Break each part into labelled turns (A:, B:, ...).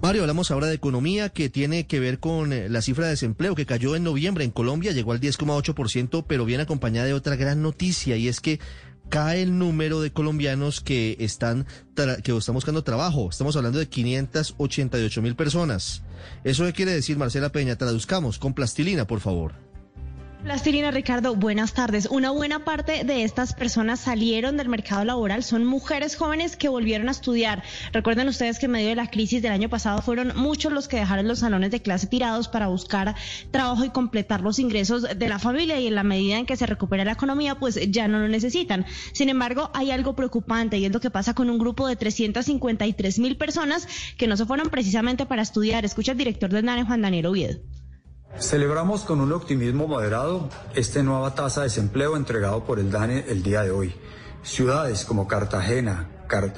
A: Mario, hablamos ahora de economía que tiene que ver con eh, la cifra de desempleo que cayó en noviembre en Colombia, llegó al 10,8%, pero viene acompañada de otra gran noticia y es que cae el número de colombianos que están que están buscando trabajo. Estamos hablando de 588 mil personas. ¿Eso qué quiere decir, Marcela Peña? Traduzcamos con plastilina, por favor.
B: Plastilina Ricardo, buenas tardes. Una buena parte de estas personas salieron del mercado laboral, son mujeres jóvenes que volvieron a estudiar. Recuerden ustedes que en medio de la crisis del año pasado fueron muchos los que dejaron los salones de clase tirados para buscar trabajo y completar los ingresos de la familia y en la medida en que se recupera la economía, pues ya no lo necesitan. Sin embargo, hay algo preocupante y es lo que pasa con un grupo de 353 mil personas que no se fueron precisamente para estudiar. Escucha el director del NANE, Juan Daniel Oviedo.
C: Celebramos con un optimismo moderado esta nueva tasa de desempleo entregado por el DANE el día de hoy. Ciudades como Cartagena,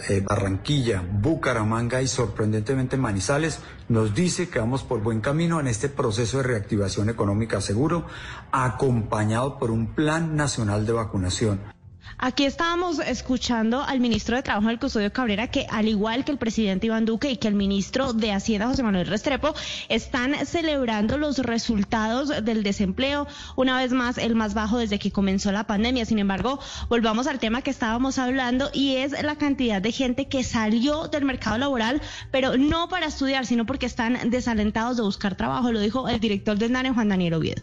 C: eh, Barranquilla, Bucaramanga y sorprendentemente Manizales nos dice que vamos por buen camino en este proceso de reactivación económica seguro, acompañado por un plan nacional de vacunación.
B: Aquí estábamos escuchando al ministro de Trabajo del Custodio Cabrera que al igual que el presidente Iván Duque y que el ministro de Hacienda José Manuel Restrepo están celebrando los resultados del desempleo, una vez más el más bajo desde que comenzó la pandemia. Sin embargo, volvamos al tema que estábamos hablando y es la cantidad de gente que salió del mercado laboral, pero no para estudiar, sino porque están desalentados de buscar trabajo, lo dijo el director del NANE, Juan Daniel Oviedo.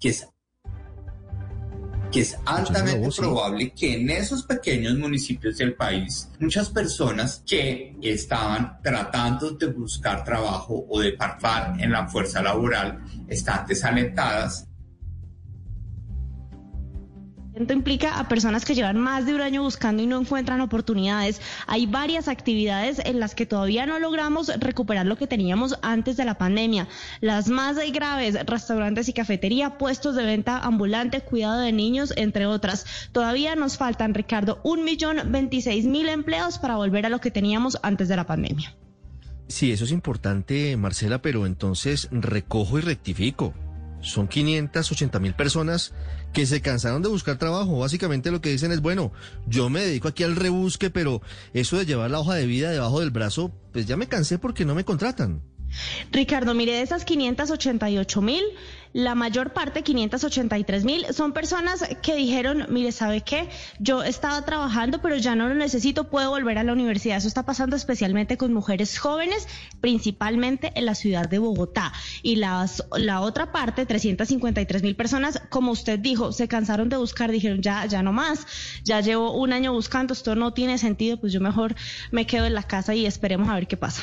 D: Que es altamente probable que en esos pequeños municipios del país muchas personas que estaban tratando de buscar trabajo o de participar en la fuerza laboral están desalentadas
B: implica a personas que llevan más de un año buscando y no encuentran oportunidades. Hay varias actividades en las que todavía no logramos recuperar lo que teníamos antes de la pandemia. Las más graves, restaurantes y cafetería, puestos de venta ambulante, cuidado de niños, entre otras. Todavía nos faltan, Ricardo, un millón veintiséis mil empleos para volver a lo que teníamos antes de la pandemia.
A: Sí, eso es importante, Marcela, pero entonces recojo y rectifico son 580 mil personas que se cansaron de buscar trabajo. Básicamente lo que dicen es, bueno, yo me dedico aquí al rebusque, pero eso de llevar la hoja de vida debajo del brazo, pues ya me cansé porque no me contratan.
B: Ricardo, mire, de esas 588 mil, la mayor parte, 583 mil, son personas que dijeron, mire, ¿sabe qué? Yo estaba trabajando, pero ya no lo necesito, puedo volver a la universidad. Eso está pasando especialmente con mujeres jóvenes, principalmente en la ciudad de Bogotá. Y las, la otra parte, 353 mil personas, como usted dijo, se cansaron de buscar, dijeron, ya, ya no más, ya llevo un año buscando, esto no tiene sentido, pues yo mejor me quedo en la casa y esperemos a ver qué pasa.